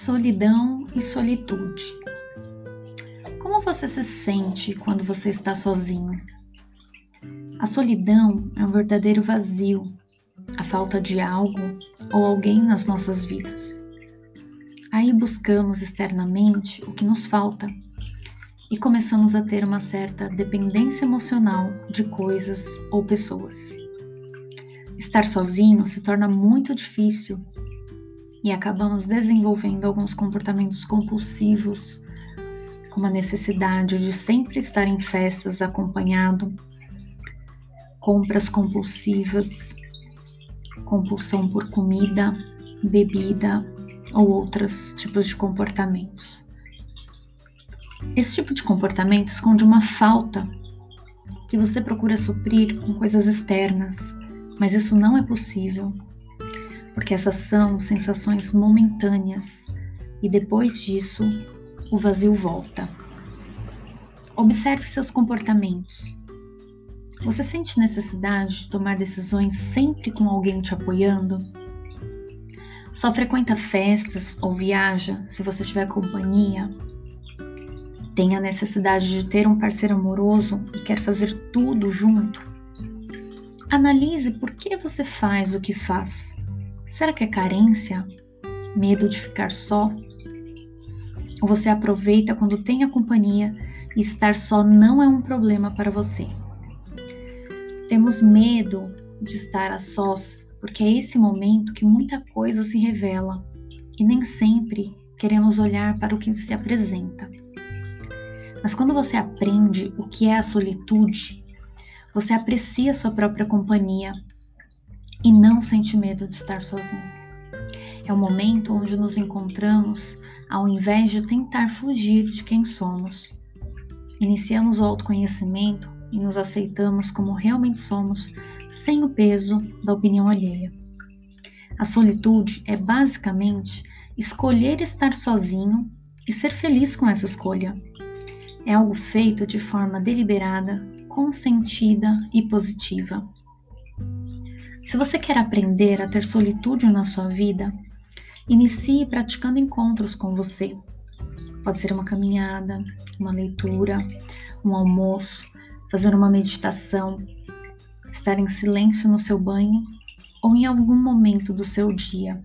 Solidão e solitude. Como você se sente quando você está sozinho? A solidão é um verdadeiro vazio, a falta de algo ou alguém nas nossas vidas. Aí buscamos externamente o que nos falta e começamos a ter uma certa dependência emocional de coisas ou pessoas. Estar sozinho se torna muito difícil e acabamos desenvolvendo alguns comportamentos compulsivos, como a necessidade de sempre estar em festas acompanhado, compras compulsivas, compulsão por comida, bebida ou outros tipos de comportamentos. Esse tipo de comportamento esconde uma falta que você procura suprir com coisas externas, mas isso não é possível porque essas são sensações momentâneas e depois disso o vazio volta. Observe seus comportamentos. Você sente necessidade de tomar decisões sempre com alguém te apoiando? Só frequenta festas ou viaja se você tiver companhia? Tem a necessidade de ter um parceiro amoroso e quer fazer tudo junto? Analise por que você faz o que faz Será que é carência? Medo de ficar só? Ou você aproveita quando tem a companhia e estar só não é um problema para você? Temos medo de estar a sós porque é esse momento que muita coisa se revela e nem sempre queremos olhar para o que se apresenta. Mas quando você aprende o que é a solitude, você aprecia sua própria companhia e não sente medo de estar sozinho. É o momento onde nos encontramos ao invés de tentar fugir de quem somos. Iniciamos o autoconhecimento e nos aceitamos como realmente somos, sem o peso da opinião alheia. A solitude é basicamente escolher estar sozinho e ser feliz com essa escolha. É algo feito de forma deliberada, consentida e positiva. Se você quer aprender a ter solitude na sua vida, inicie praticando encontros com você. Pode ser uma caminhada, uma leitura, um almoço, fazer uma meditação, estar em silêncio no seu banho ou em algum momento do seu dia.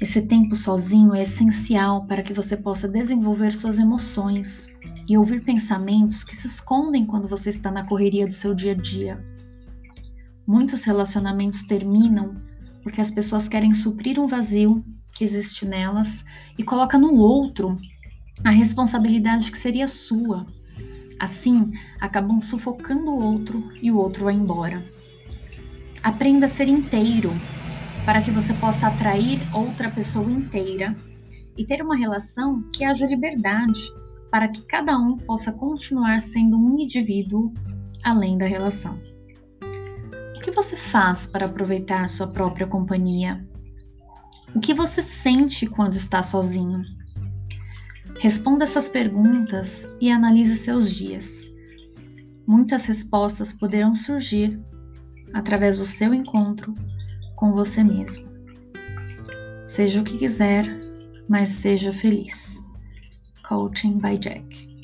Esse tempo sozinho é essencial para que você possa desenvolver suas emoções e ouvir pensamentos que se escondem quando você está na correria do seu dia a dia. Muitos relacionamentos terminam porque as pessoas querem suprir um vazio que existe nelas e coloca no outro a responsabilidade que seria sua. Assim, acabam sufocando o outro e o outro vai embora. Aprenda a ser inteiro para que você possa atrair outra pessoa inteira e ter uma relação que haja liberdade para que cada um possa continuar sendo um indivíduo além da relação que você faz para aproveitar sua própria companhia? O que você sente quando está sozinho? Responda essas perguntas e analise seus dias. Muitas respostas poderão surgir através do seu encontro com você mesmo. Seja o que quiser, mas seja feliz. Coaching by Jack.